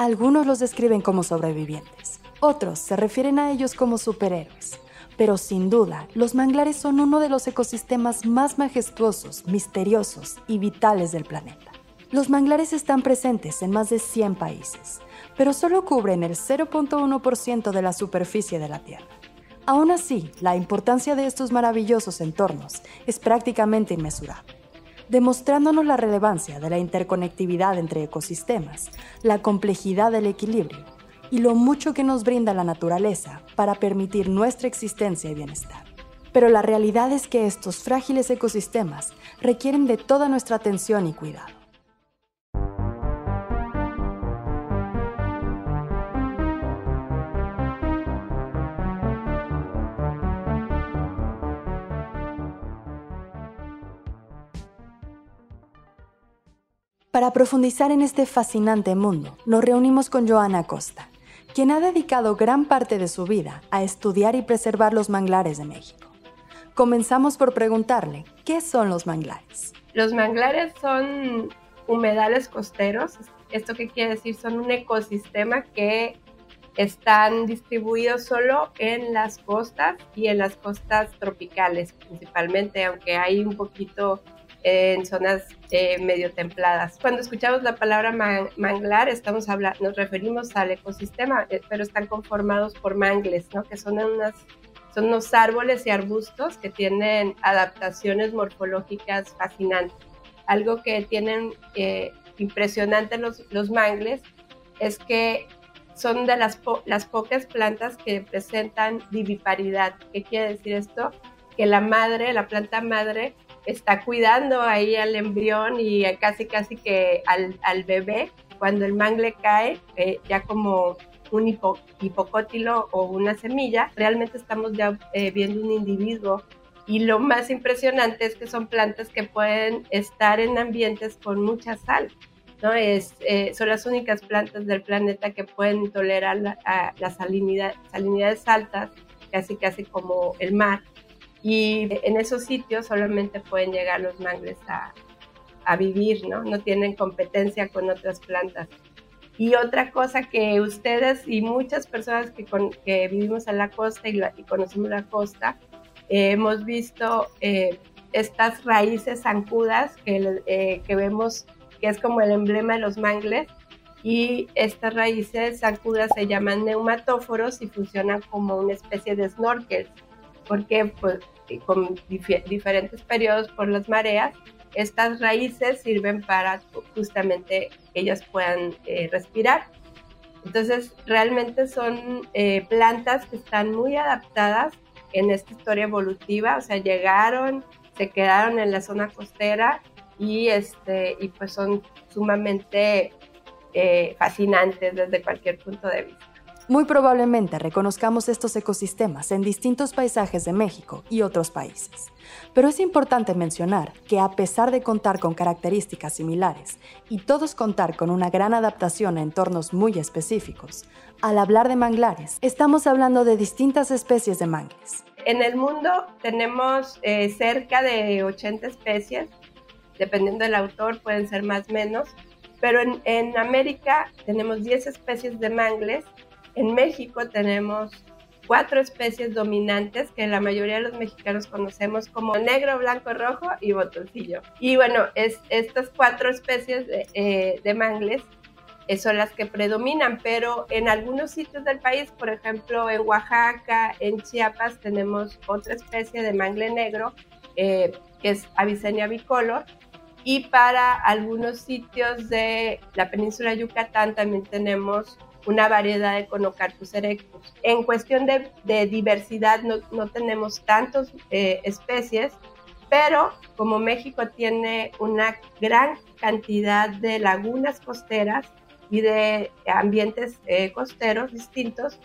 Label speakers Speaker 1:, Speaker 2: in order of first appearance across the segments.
Speaker 1: Algunos los describen como sobrevivientes, otros se refieren a ellos como superhéroes. Pero sin duda, los manglares son uno de los ecosistemas más majestuosos, misteriosos y vitales del planeta. Los manglares están presentes en más de 100 países, pero solo cubren el 0.1% de la superficie de la Tierra. Aún así, la importancia de estos maravillosos entornos es prácticamente inmesurable demostrándonos la relevancia de la interconectividad entre ecosistemas, la complejidad del equilibrio y lo mucho que nos brinda la naturaleza para permitir nuestra existencia y bienestar. Pero la realidad es que estos frágiles ecosistemas requieren de toda nuestra atención y cuidado. Para profundizar en este fascinante mundo, nos reunimos con Joana Costa, quien ha dedicado gran parte de su vida a estudiar y preservar los manglares de México. Comenzamos por preguntarle, ¿qué son los manglares?
Speaker 2: Los manglares son humedales costeros. ¿Esto qué quiere decir? Son un ecosistema que están distribuidos solo en las costas y en las costas tropicales principalmente, aunque hay un poquito en zonas eh, medio templadas. Cuando escuchamos la palabra manglar, estamos hablando, nos referimos al ecosistema, eh, pero están conformados por mangles, ¿no? que son, unas, son unos árboles y arbustos que tienen adaptaciones morfológicas fascinantes. Algo que tienen eh, impresionante los, los mangles es que son de las, las pocas plantas que presentan viviparidad. ¿Qué quiere decir esto? Que la madre, la planta madre, está cuidando ahí al embrión y casi casi que al, bebé, cuando el mangle cae, eh, ya como un hipocótilo o una semilla, realmente estamos ya eh, viendo un individuo. Y lo más impresionante es que son plantas que pueden estar en ambientes con mucha sal. ¿no? Es, eh, son las únicas plantas del planeta que pueden tolerar las salinidades altas, casi casi como el mar y en esos sitios solamente pueden llegar los mangles a, vivir, ¿no? No tienen competencia con otras plantas. Y otra cosa que ustedes y muchas personas que, que vivimos en la costa y, conocemos la costa, eh, hemos visto eh, estas raíces zancudas que, eh, que vemos que es como el emblema de los mangles. Y estas raíces zancudas se llaman neumatóforos y funcionan como una especie de snorkels porque pues, con diferentes periodos por las mareas, estas raíces sirven para justamente ellas puedan eh, respirar. Entonces, realmente son eh, plantas que están muy adaptadas en esta historia evolutiva, o sea, llegaron, se quedaron en la zona costera y, este, y pues son sumamente eh, fascinantes desde cualquier punto de vista.
Speaker 1: Muy probablemente reconozcamos estos ecosistemas en distintos paisajes de México y otros países. Pero es importante mencionar que a pesar de contar con características similares y todos contar con una gran adaptación a entornos muy específicos, al hablar de manglares, estamos hablando de distintas especies de mangles.
Speaker 2: En el mundo tenemos eh, cerca de 80 especies, dependiendo del autor pueden ser más o menos, pero en, en América tenemos 10 especies de mangles en México tenemos cuatro especies dominantes que la mayoría de los mexicanos conocemos como negro, blanco, rojo y botoncillo. Y bueno, es, estas cuatro especies de, eh, mangles eh, son las que predominan, pero en algunos sitios del país, por ejemplo en Oaxaca, en Chiapas, tenemos otra especie de mangle negro, eh, que es Avicennia bicolor, y para algunos sitios de la península de Yucatán también tenemos una variedad de Conocarpus erectus. En cuestión de, diversidad no, tenemos tantas eh, especies, pero como México tiene una gran cantidad de lagunas costeras y de ambientes eh, costeros distintos,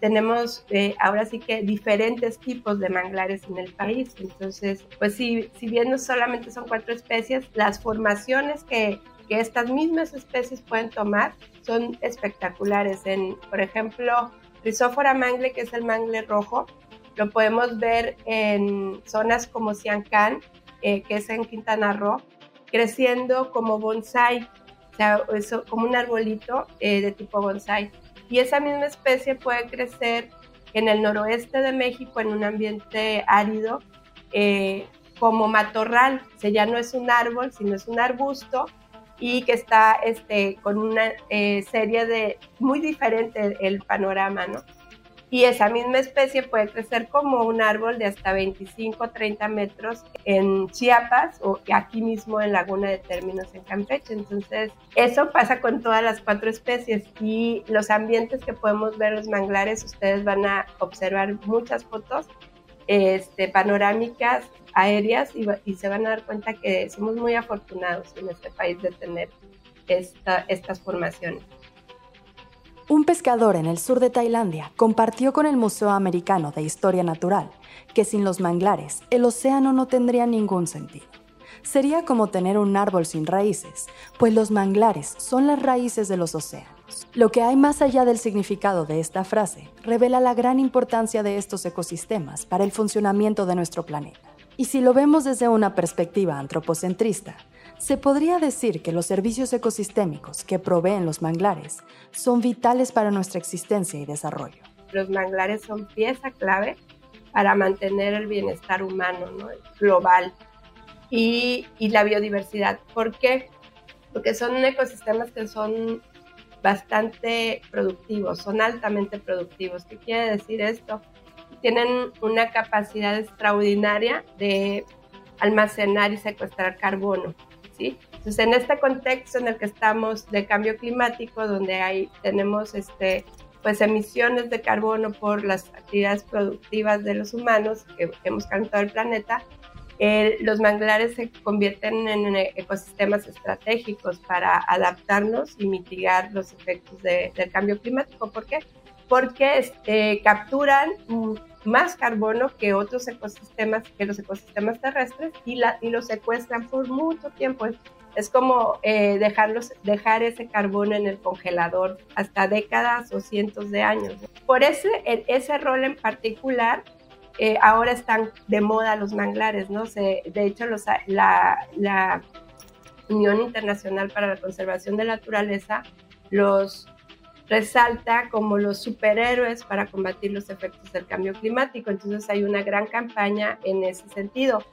Speaker 2: tenemos eh, ahora sí que diferentes tipos de manglares en el país. Entonces, pues si, si bien no solamente son cuatro especies, las formaciones que estas mismas especies pueden tomar son espectaculares. En, por ejemplo, Rhizophyra mangle, que es el mangle rojo, lo podemos ver en zonas como Siancán, eh, que es en Quintana Roo, creciendo como bonsai. o sea, como un arbolito eh, de tipo bonsai. Y esa misma especie puede crecer en el noroeste de México en un ambiente árido eh, como matorral, o sea, ya no es un árbol, sino es un arbusto y que está este, con una eh, serie de, muy diferente el panorama, ¿no? y esa misma especie puede crecer como un árbol de hasta 25 30 metros en Chiapas o aquí mismo en Laguna de Términos en Campeche. Entonces, eso pasa con todas las cuatro especies y los ambientes que podemos ver los manglares, ustedes van a observar muchas fotos este, panorámicas aéreas y, y, se van a dar cuenta que somos muy afortunados en este país de tener esta, estas formaciones.
Speaker 1: Un pescador en el sur de Tailandia compartió con el Museo Americano de Historia Natural que sin los manglares el océano no tendría ningún sentido. Sería como tener un árbol sin raíces, pues los manglares son las raíces de los océanos. Lo que hay más allá del significado de esta frase revela la gran importancia de estos ecosistemas para el funcionamiento de nuestro planeta. Y si lo vemos desde una perspectiva antropocentrista, se podría decir que los servicios ecosistémicos que proveen los manglares son vitales para nuestra existencia y desarrollo.
Speaker 2: Los manglares son pieza clave para mantener el bienestar humano global y, y la biodiversidad. ¿Por qué? Porque son ecosistemas que son bastante productivos, son altamente productivos. ¿Qué quiere decir esto? Tienen una capacidad extraordinaria de almacenar y secuestrar carbono. Entonces, en este contexto en el que estamos de cambio climático, donde hay, tenemos este, pues emisiones de carbono por las actividades productivas de los humanos que hemos calentado el planeta, eh, los manglares se convierten en ecosistemas estratégicos para adaptarnos y mitigar los efectos del cambio climático. ¿Por qué? Porque este, capturan más carbono que otros ecosistemas, que los ecosistemas terrestres y, la, y secuestran por mucho tiempo. Es como eh, dejarlos, dejar ese carbono en el congelador hasta décadas o cientos de años. Por ese, ese rol en particular, eh, ahora están de moda los manglares, ¿no? Se, de hecho, los, la, la Unión Internacional para la Conservación de la Naturaleza los resalta como los superhéroes para combatir los efectos del cambio climático. Entonces hay una gran campaña en ese sentido.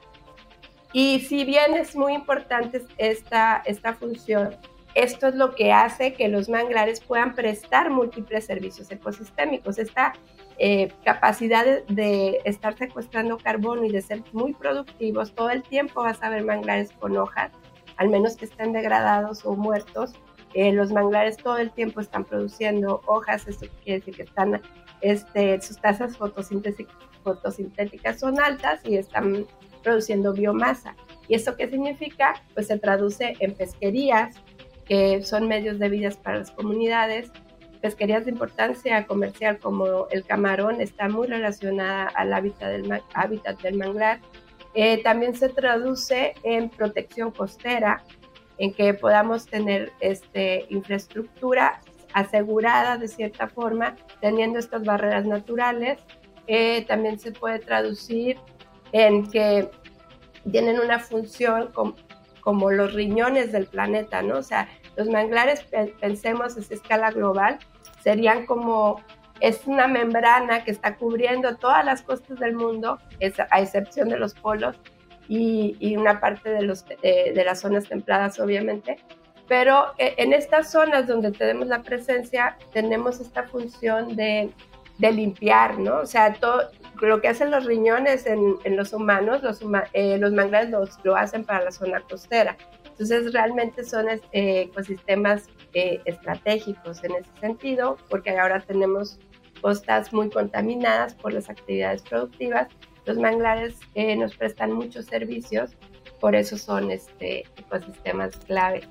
Speaker 2: Y si bien es muy importante esta, esta función, esto es lo que hace que los manglares puedan prestar múltiples servicios ecosistémicos. Esta eh, capacidad de, de, estar secuestrando carbono y de ser muy productivos, todo el tiempo vas a ver manglares con hojas, al menos que estén degradados o muertos, eh, los manglares todo el tiempo están produciendo hojas, esto quiere decir que están, este, sus tasas fotosintéticas son altas y están produciendo biomasa. ¿Y eso qué significa? Pues se traduce en pesquerías, que son medios de vida para las comunidades. Pesquerías de importancia comercial como el camarón está muy relacionada al hábitat del, hábitat del manglar. Eh, también se traduce en protección costera, en que podamos tener este, infraestructura asegurada de cierta forma, teniendo estas barreras naturales. Eh, también se puede traducir en que tienen una función como los riñones del planeta, ¿no? O sea, los manglares, pensemos en escala global, serían como, es una membrana que está cubriendo todas las costas del mundo, a excepción de los polos, y, una parte de, los, de las zonas templadas, obviamente. Pero eh, en estas zonas donde tenemos la presencia, tenemos esta función de, de limpiar, ¿no? O sea, todo lo que hacen los riñones en, en los humanos, los, eh, los manglares lo hacen para la zona costera. Entonces, realmente son eh, ecosistemas estratégicos en ese sentido, porque ahora tenemos costas muy contaminadas por las actividades productivas los manglares eh, nos prestan muchos servicios, por eso son este, ecosistemas clave.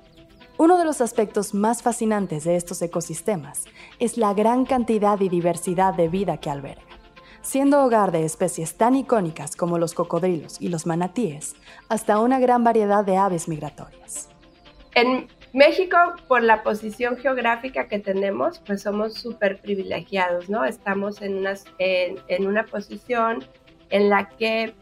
Speaker 1: Uno de los aspectos más fascinantes de estos ecosistemas es la gran cantidad y diversidad de vida que albergan, siendo hogar de especies tan icónicas como los cocodrilos y los manatíes, hasta una gran variedad de aves migratorias.
Speaker 2: En México, por la posición geográfica que tenemos, pues somos súper privilegiados, ¿no? Estamos en, en una posición en la que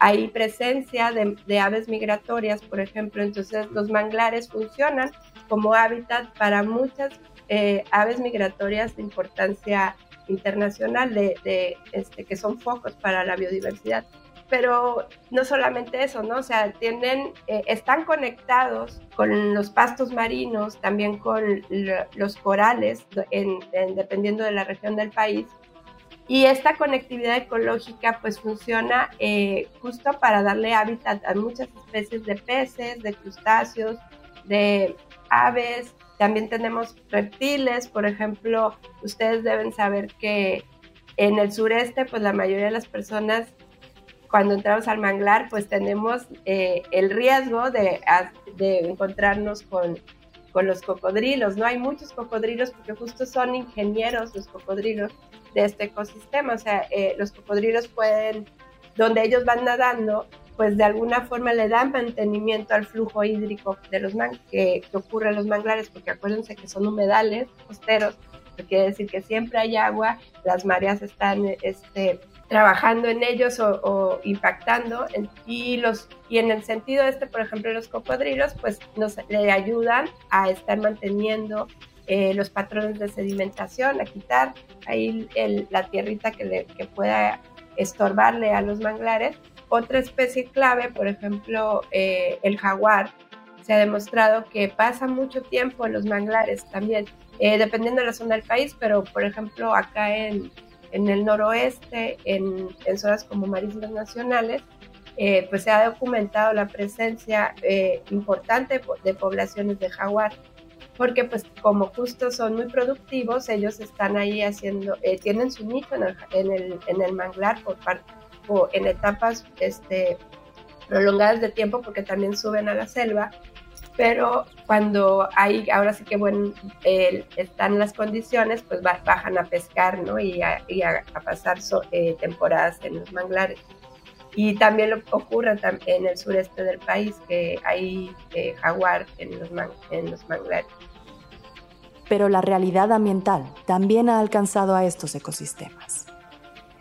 Speaker 2: hay presencia de, aves migratorias, por ejemplo, entonces los manglares funcionan como hábitat para muchas eh, aves migratorias de importancia internacional, de, este, que son focos para la biodiversidad. Pero no solamente eso, ¿no? O sea, tienen, eh, están conectados con los pastos marinos, también con los corales, dependiendo de la región del país, y esta conectividad ecológica pues funciona eh, justo para darle hábitat a muchas especies de peces, de crustáceos, de aves. También tenemos reptiles, por ejemplo, ustedes deben saber que en el sureste pues la mayoría de las personas cuando entramos al manglar pues tenemos eh, el riesgo de, de encontrarnos con, con los cocodrilos. No hay muchos cocodrilos porque justo son ingenieros los cocodrilos de este ecosistema. O sea, eh, los cocodrilos pueden, donde ellos van nadando, pues de alguna forma le dan mantenimiento al flujo hídrico de los man que, ocurre en los manglares, porque acuérdense que son humedales costeros, que quiere decir que siempre hay agua, las mareas están este, trabajando en ellos o, impactando y los y en el sentido este por ejemplo los cocodrilos pues nos le ayudan a estar manteniendo eh, los patrones de sedimentación, a quitar ahí la tierrita que, le, que pueda estorbarle a los manglares. Otra especie clave, por ejemplo, eh, el jaguar, se ha demostrado que pasa mucho tiempo en los manglares también, eh, dependiendo de la zona del país, pero por ejemplo acá en, en el noroeste, en, en, zonas como marismas nacionales, pues se ha documentado la presencia importante de poblaciones de jaguar porque pues como justo son muy productivos, ellos están ahí haciendo, eh, tienen su nicho en el, en el, manglar por parte, o en etapas este, prolongadas de tiempo porque también suben a la selva, pero cuando hay, ahora sí que bueno, están las condiciones, pues bajan a pescar, ¿no? Y a, pasar eh, temporadas en los manglares. Y también lo ocurre en el sureste del país, que hay eh, jaguar en los manglares
Speaker 1: pero la realidad ambiental también ha alcanzado a estos ecosistemas.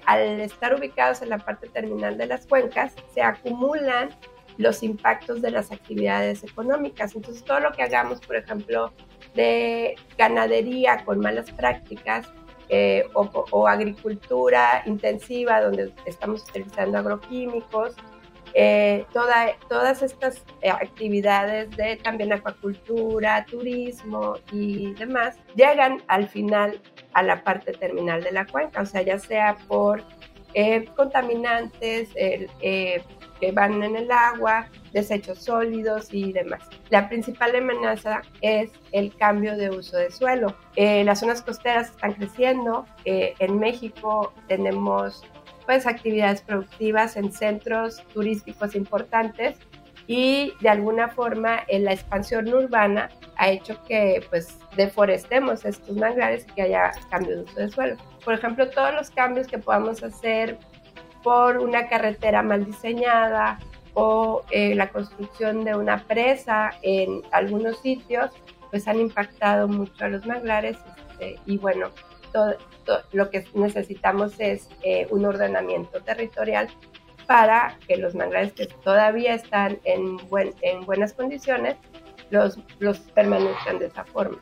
Speaker 2: Al estar ubicados en la parte terminal de las cuencas, se acumulan los impactos de las actividades económicas. Entonces, todo lo que hagamos, por ejemplo, de ganadería con malas prácticas eh, o, agricultura intensiva, donde estamos utilizando agroquímicos, eh, todas estas eh, actividades de también acuacultura, turismo y demás, llegan al final a la parte terminal de la cuenca, o sea, ya sea por eh, contaminantes que van en el agua, desechos sólidos y demás. La principal amenaza es el cambio de uso de suelo. las zonas costeras están creciendo. en México tenemos pues actividades productivas en centros turísticos importantes y de alguna forma en la expansión urbana ha hecho que pues deforestemos estos manglares y que haya cambio de uso de suelo. Por ejemplo, todos los cambios que podamos hacer por una carretera mal diseñada o eh, la construcción de una presa en algunos sitios, pues han impactado mucho a los manglares este, y bueno, todo, lo que necesitamos es eh, un ordenamiento territorial para que los manglares que todavía están en, en buenas condiciones los, los permanezcan de esa forma.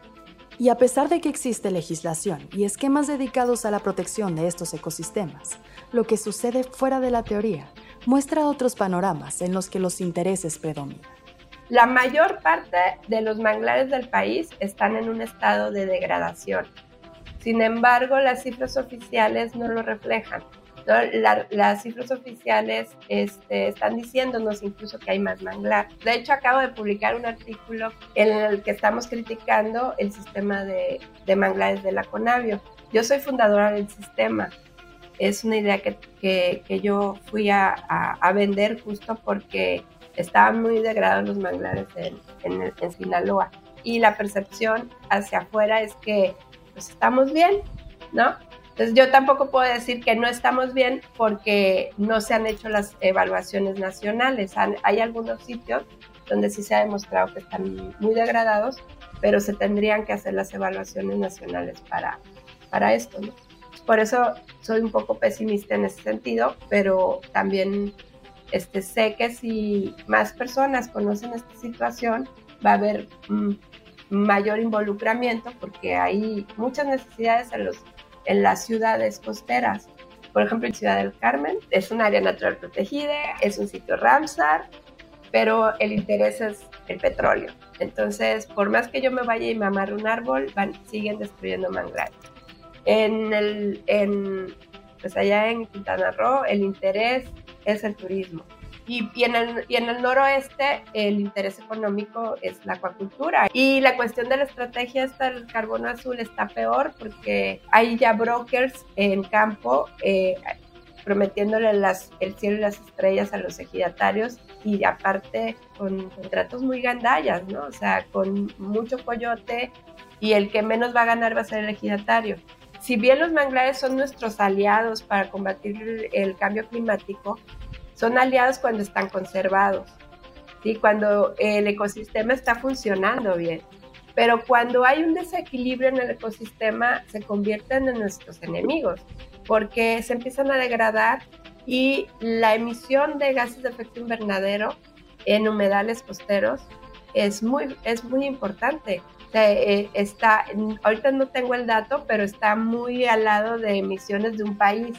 Speaker 1: Y a pesar de que existe legislación y esquemas dedicados a la protección de estos ecosistemas, lo que sucede fuera de la teoría muestra otros panoramas en los que los intereses predominan.
Speaker 2: La mayor parte de los manglares del país están en un estado de degradación sin embargo, las cifras oficiales no lo reflejan. las cifras oficiales este, están diciéndonos incluso que hay más manglar. De hecho, acabo de publicar un artículo en el que estamos criticando el sistema de, manglares de la Conavio. Yo soy fundadora del sistema. Es una idea que, yo fui a, a, vender justo porque estaban muy degradados los manglares en, en, en Sinaloa. Y la percepción hacia afuera es que pues estamos bien, ¿no? Entonces yo tampoco puedo decir que no estamos bien porque no se han hecho las evaluaciones nacionales. hay algunos sitios donde sí se ha demostrado que están muy degradados, pero se tendrían que hacer las evaluaciones nacionales para, para esto, ¿no? Por eso soy un poco pesimista en ese sentido, pero también este, sé que si más personas conocen esta situación, va a haber mm, mayor involucramiento porque hay muchas necesidades en, los, en las ciudades costeras. Por ejemplo, en Ciudad del Carmen es un área natural protegida, es un sitio Ramsar, pero el interés es el petróleo. Entonces, por más que yo me vaya y me amarre un árbol, van, siguen destruyendo manglares. En el, en, pues allá en Quintana Roo, el interés es el turismo. Y, y, en el, y en el noroeste el interés económico es la acuacultura. Y la cuestión de la estrategia esta del carbono azul está peor porque hay ya brokers en campo eh, prometiéndole las, el cielo y las estrellas a los ejidatarios y aparte con contratos muy gandallas, ¿no? O sea, con mucho coyote y el que menos va a ganar va a ser el ejidatario. Si bien los manglares son nuestros aliados para combatir el cambio climático, son aliados cuando están conservados, ¿sí? cuando el ecosistema está funcionando bien. Pero cuando hay un desequilibrio en el ecosistema, se convierten en nuestros enemigos, porque se empiezan a degradar y la emisión de gases de efecto invernadero en humedales costeros es muy, es muy importante. Eh, está, ahorita no tengo el dato, pero está muy al lado de emisiones de un país.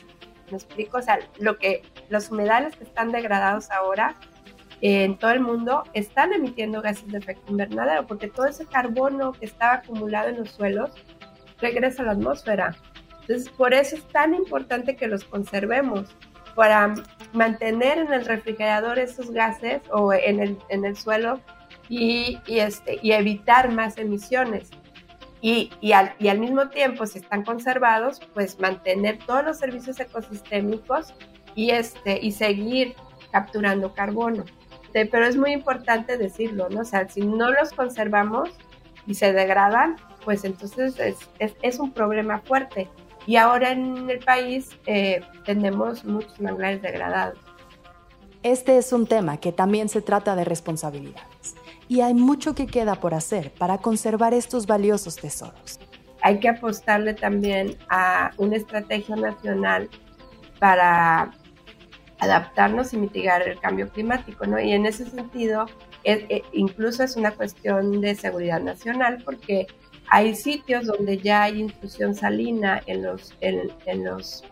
Speaker 2: ¿Me explico? O sea, lo que, los humedales que están degradados ahora en todo el mundo están emitiendo gases de efecto invernadero, porque todo ese carbono que estaba acumulado en los suelos regresa a la atmósfera. Entonces, por eso es tan importante que los conservemos, para mantener en el refrigerador esos gases o en el, en el suelo y, este, y evitar más emisiones y, y, al, y, al, mismo tiempo, si están conservados, pues mantener todos los servicios ecosistémicos y, este, y seguir capturando carbono. Pero es muy importante decirlo, ¿no? O sea, si no los conservamos y se degradan, pues entonces es, es, es un problema fuerte. Y ahora en el país eh, tenemos muchos manglares degradados.
Speaker 1: Este es un tema que también se trata de responsabilidades y hay mucho que queda por hacer para conservar estos valiosos tesoros.
Speaker 2: Hay que apostarle también a una estrategia nacional para adaptarnos y mitigar el cambio climático, ¿no? Y en ese sentido, e, incluso es una cuestión de seguridad nacional porque hay sitios donde ya hay intrusión salina en los, en, los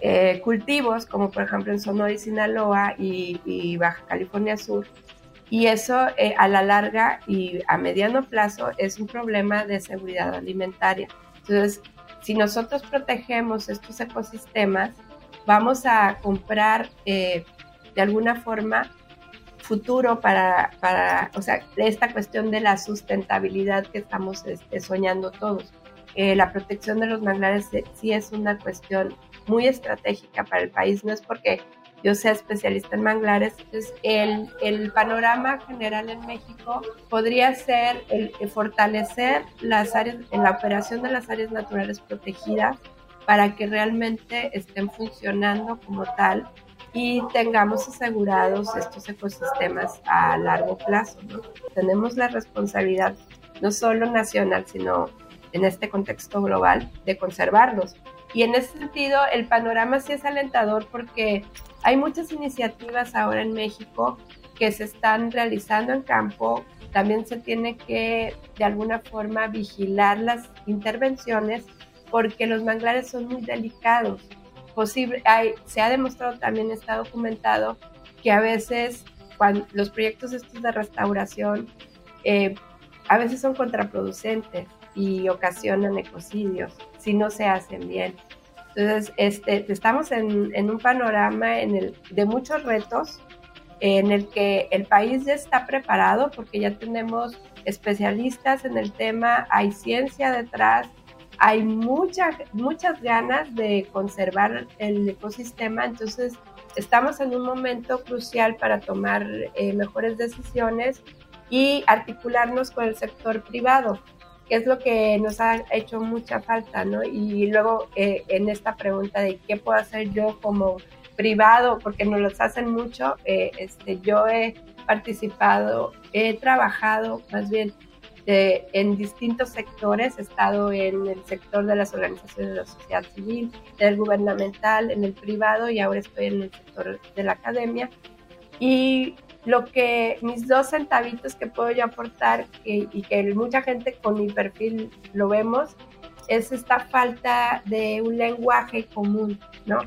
Speaker 2: eh, cultivos, como por ejemplo en Sonora y Sinaloa y Baja California Sur, y eso eh, a la larga y a mediano plazo es un problema de seguridad alimentaria. Entonces, si nosotros protegemos estos ecosistemas, vamos a comprar eh, de alguna forma futuro para, para, o sea, esta cuestión de la sustentabilidad que estamos este, soñando todos. Eh, la protección de los manglares sí es una cuestión muy estratégica para el país, no es porque yo sea especialista en manglares. Entonces, el, el panorama general en México podría ser el, fortalecer las áreas, en la operación de las áreas naturales protegidas para que realmente estén funcionando como tal y tengamos asegurados estos ecosistemas a largo plazo. Tenemos la responsabilidad no solo nacional, sino en este contexto global de conservarlos. Y en ese sentido, el panorama sí es alentador porque hay muchas iniciativas ahora en México que se están realizando en campo. También se tiene que, de alguna forma, vigilar las intervenciones porque los manglares son muy delicados. Posible, hay, se ha demostrado también, está documentado, que a veces los proyectos estos de restauración eh, a veces son contraproducentes y ocasionan ecocidios si no se hacen bien. Entonces, este, estamos en, un panorama de muchos retos en el que el país ya está preparado porque ya tenemos especialistas en el tema, hay ciencia detrás, hay muchas muchas ganas de conservar el ecosistema, entonces estamos en un momento crucial para tomar eh, mejores decisiones y articularnos con el sector privado es lo que nos ha hecho mucha falta, ¿no? Y luego eh, en esta pregunta de qué puedo hacer yo como privado, porque nos los hacen mucho, eh, este, yo he participado, he trabajado más bien en distintos sectores, he estado en el sector de las organizaciones de la sociedad civil, del gubernamental, en el privado y ahora estoy en el sector de la academia. Y lo que mis dos centavitos que puedo yo aportar y que mucha gente con mi perfil lo vemos es esta falta de un lenguaje común, ¿no?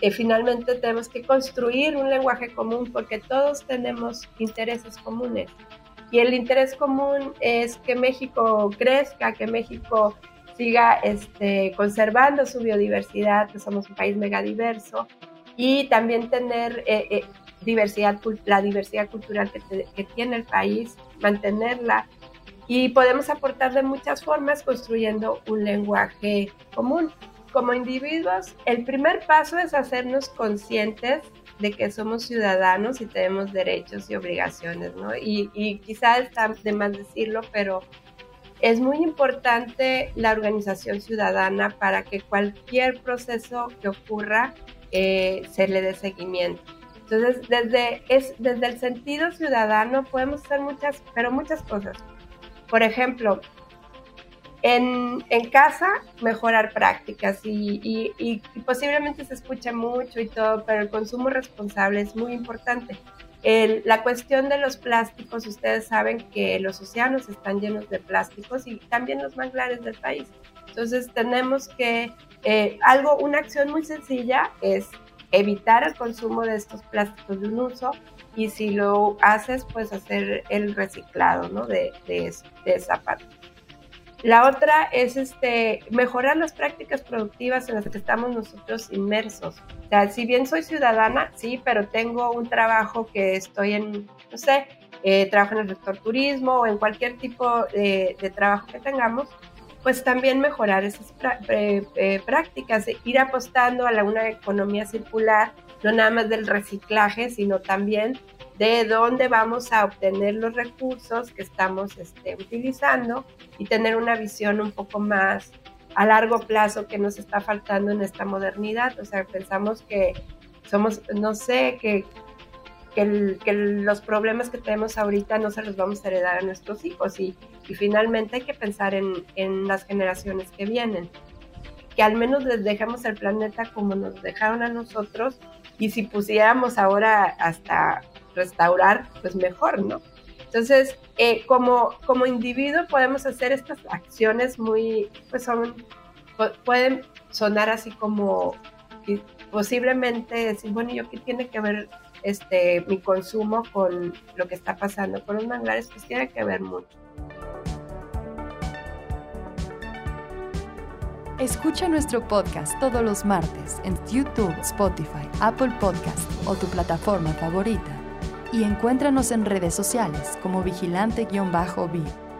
Speaker 2: Eh, finalmente tenemos que construir un lenguaje común porque todos tenemos intereses comunes. Y el interés común es que México crezca, que México siga este, conservando su biodiversidad, que somos un país megadiverso, y también tener eh, eh, diversidad, la diversidad cultural que, tiene el país, mantenerla y podemos aportar de muchas formas construyendo un lenguaje común. Como individuos, el primer paso es hacernos conscientes de que somos ciudadanos y tenemos derechos y obligaciones, ¿no? Y, y quizá está de más decirlo, pero es muy importante la organización ciudadana para que cualquier proceso que ocurra eh, se le dé seguimiento. Entonces, desde, es, desde el sentido ciudadano podemos hacer muchas, pero muchas cosas. Por ejemplo, en, en casa mejorar prácticas y, y, posiblemente se escucha mucho y todo, pero el consumo responsable es muy importante. la cuestión de los plásticos, ustedes saben que los océanos están llenos de plásticos y también los manglares del país. Entonces tenemos que, eh, algo, una acción muy sencilla es evitar el consumo de estos plásticos de un uso, y si lo haces, pues hacer el reciclado ¿no? de, de, esa parte. La otra es este, mejorar las prácticas productivas en las que estamos nosotros inmersos. O sea, si bien soy ciudadana, sí, pero tengo un trabajo que estoy en, no sé, eh, trabajo en el sector turismo o en cualquier tipo de, de trabajo que tengamos, pues también mejorar esas eh, prácticas, ir apostando a la, una economía circular no nada más del reciclaje, sino también de dónde vamos a obtener los recursos que estamos este, utilizando y tener una visión un poco más a largo plazo que nos está faltando en esta modernidad. O sea, pensamos que somos, no sé, que, que, los problemas que tenemos ahorita no se los vamos a heredar a nuestros hijos y, y finalmente hay que pensar en, en las generaciones que vienen que al menos les dejemos el planeta como nos dejaron a nosotros y si pusiéramos ahora hasta restaurar, pues mejor, ¿no? Entonces, eh, como, como individuo podemos hacer estas acciones muy, pues son, pueden sonar así como posiblemente decir, bueno, ¿yo qué tiene que ver este, mi consumo con lo que está pasando con los manglares? Pues tiene que ver mucho.
Speaker 1: Escucha nuestro podcast todos los martes en YouTube, Spotify, Apple Podcast o tu plataforma favorita. Y encuéntranos en redes sociales como vigilante-b.